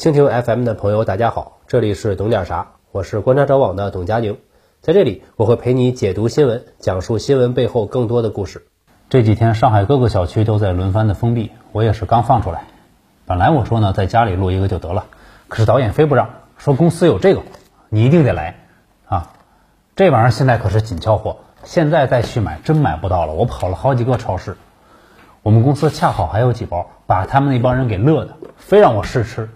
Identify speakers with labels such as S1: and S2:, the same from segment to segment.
S1: 蜻蜓 FM 的朋友，大家好，这里是懂点啥，我是观察者网的董佳宁，在这里我会陪你解读新闻，讲述新闻背后更多的故事。
S2: 这几天上海各个小区都在轮番的封闭，我也是刚放出来。本来我说呢，在家里录一个就得了，可是导演非不让，说公司有这个，你一定得来啊！这玩意儿现在可是紧俏货，现在再去买真买不到了。我跑了好几个超市，我们公司恰好还有几包，把他们那帮人给乐的，非让我试吃。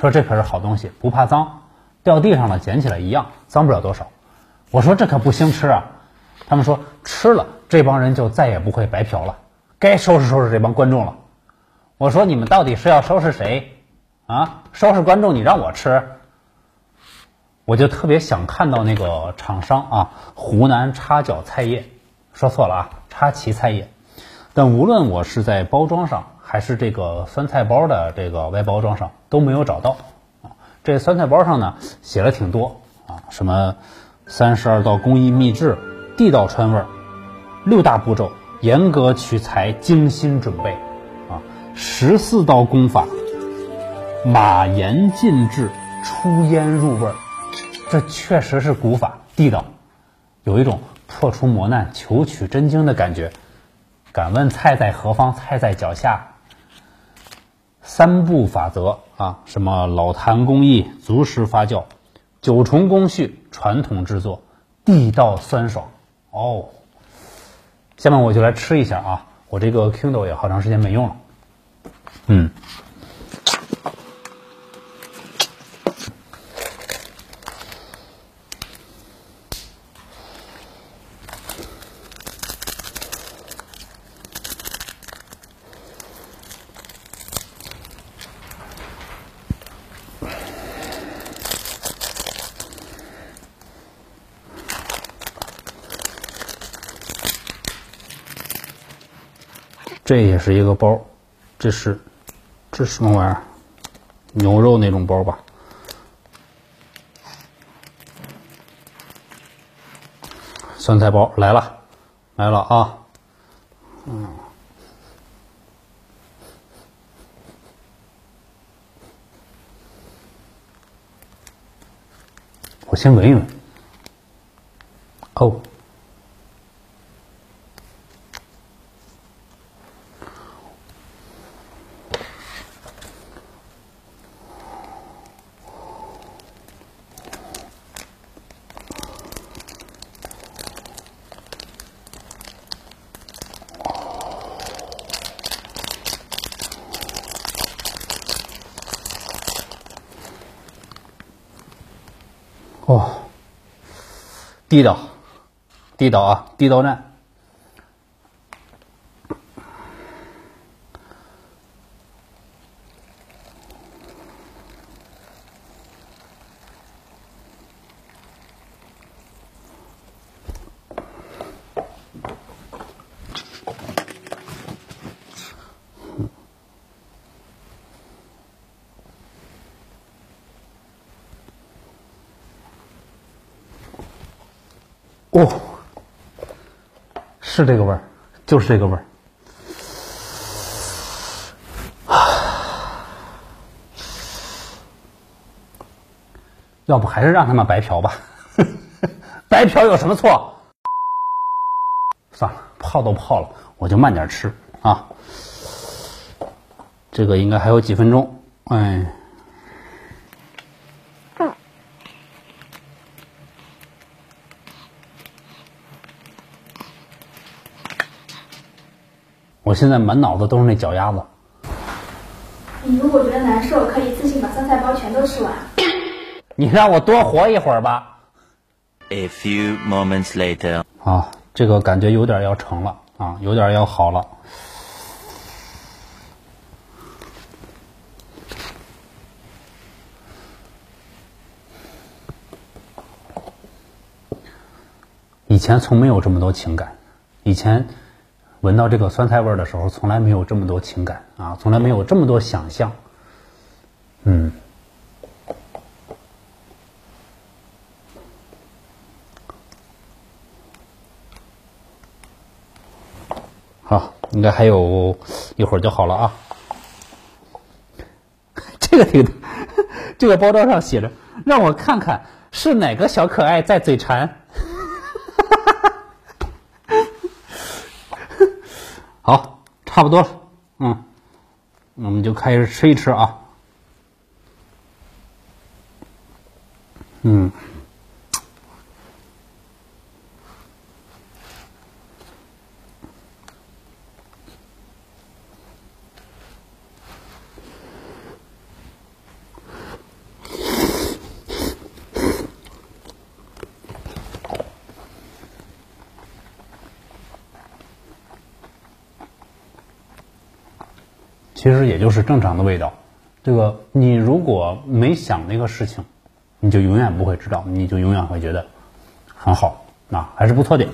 S2: 说这可是好东西，不怕脏，掉地上了捡起来一样，脏不了多少。我说这可不兴吃啊，他们说吃了这帮人就再也不会白嫖了，该收拾收拾这帮观众了。我说你们到底是要收拾谁啊？收拾观众你让我吃，我就特别想看到那个厂商啊，湖南插脚菜业，说错了啊，插旗菜业。但无论我是在包装上。还是这个酸菜包的这个外包装上都没有找到啊。这酸菜包上呢写了挺多啊，什么三十二道工艺秘制，地道川味儿，六大步骤，严格取材，精心准备啊，十四道功法，马盐浸制，出烟入味儿，这确实是古法地道，有一种破除磨难、求取真经的感觉。敢问菜在何方？菜在脚下。三步法则啊，什么老坛工艺、足时发酵、九重工序、传统制作、地道酸爽哦。下面我就来吃一下啊，我这个 Kindle 也好长时间没用了，嗯。这也是一个包，这是这什么玩意儿？牛肉那种包吧？酸菜包来了，来了啊！嗯，我先闻一闻。哦。哦，地道，地道啊，地道战。哦，是这个味儿，就是这个味儿。要不还是让他们白嫖吧，白嫖有什么错？算了，泡都泡了，我就慢点吃啊。这个应该还有几分钟，哎。我现在满脑子都是那脚丫子。
S3: 你如果觉得难受，可以自行把酸菜包全都吃完。
S2: 你让我多活一会儿吧。
S4: A few moments later，
S2: 啊，这个感觉有点要成了啊，有点要好了。以前从没有这么多情感，以前。闻到这个酸菜味儿的时候，从来没有这么多情感啊，从来没有这么多想象。嗯，好，应该还有一会儿就好了啊。这个挺 这个包装上写着，让我看看是哪个小可爱在嘴馋。好，差不多了，嗯，我们就开始吃一吃啊。嗯。其实也就是正常的味道。这个你如果没想那个事情，你就永远不会知道，你就永远会觉得很好，啊，还是不错的。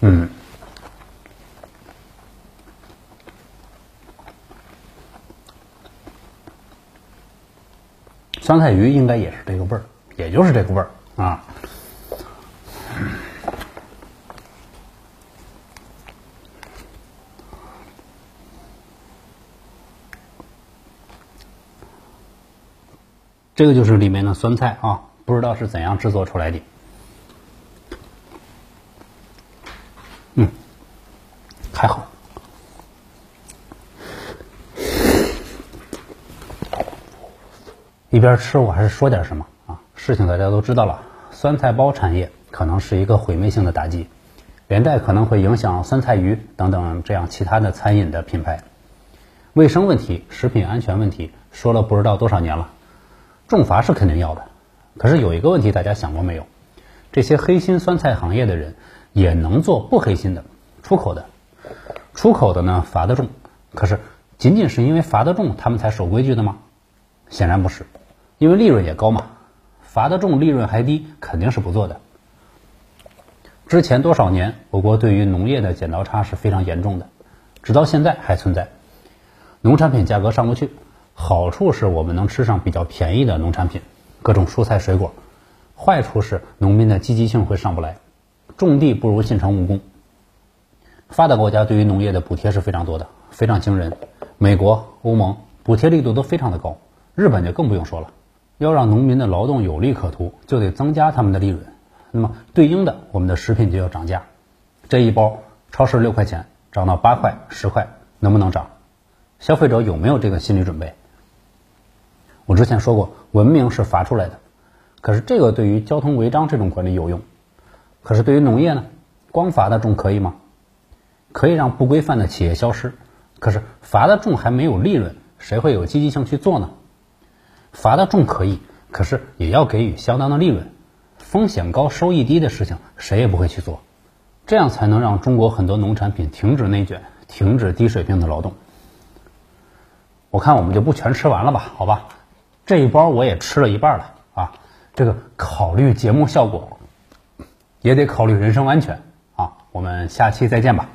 S2: 嗯。酸菜鱼应该也是这个味儿，也就是这个味儿啊。这个就是里面的酸菜啊，不知道是怎样制作出来的。嗯，还好。一边吃，我还是说点什么啊？事情大家都知道了，酸菜包产业可能是一个毁灭性的打击，连带可能会影响酸菜鱼等等这样其他的餐饮的品牌。卫生问题、食品安全问题说了不知道多少年了，重罚是肯定要的。可是有一个问题，大家想过没有？这些黑心酸菜行业的人也能做不黑心的出口的，出口的呢罚得重，可是仅仅是因为罚得重，他们才守规矩的吗？显然不是。因为利润也高嘛，罚得重，利润还低，肯定是不做的。之前多少年，我国对于农业的剪刀差是非常严重的，直到现在还存在。农产品价格上不去，好处是我们能吃上比较便宜的农产品，各种蔬菜水果；坏处是农民的积极性会上不来，种地不如进城务工。发达国家对于农业的补贴是非常多的，非常惊人。美国、欧盟补贴力度都非常的高，日本就更不用说了。要让农民的劳动有利可图，就得增加他们的利润。那么对应的，我们的食品就要涨价。这一包超市六块钱涨到八块、十块，能不能涨？消费者有没有这个心理准备？我之前说过，文明是罚出来的，可是这个对于交通违章这种管理有用，可是对于农业呢？光罚的重可以吗？可以让不规范的企业消失，可是罚的重还没有利润，谁会有积极性去做呢？罚的重可以，可是也要给予相当的利润。风险高、收益低的事情，谁也不会去做。这样才能让中国很多农产品停止内卷，停止低水平的劳动。我看我们就不全吃完了吧？好吧，这一包我也吃了一半了啊。这个考虑节目效果，也得考虑人身安全啊。我们下期再见吧。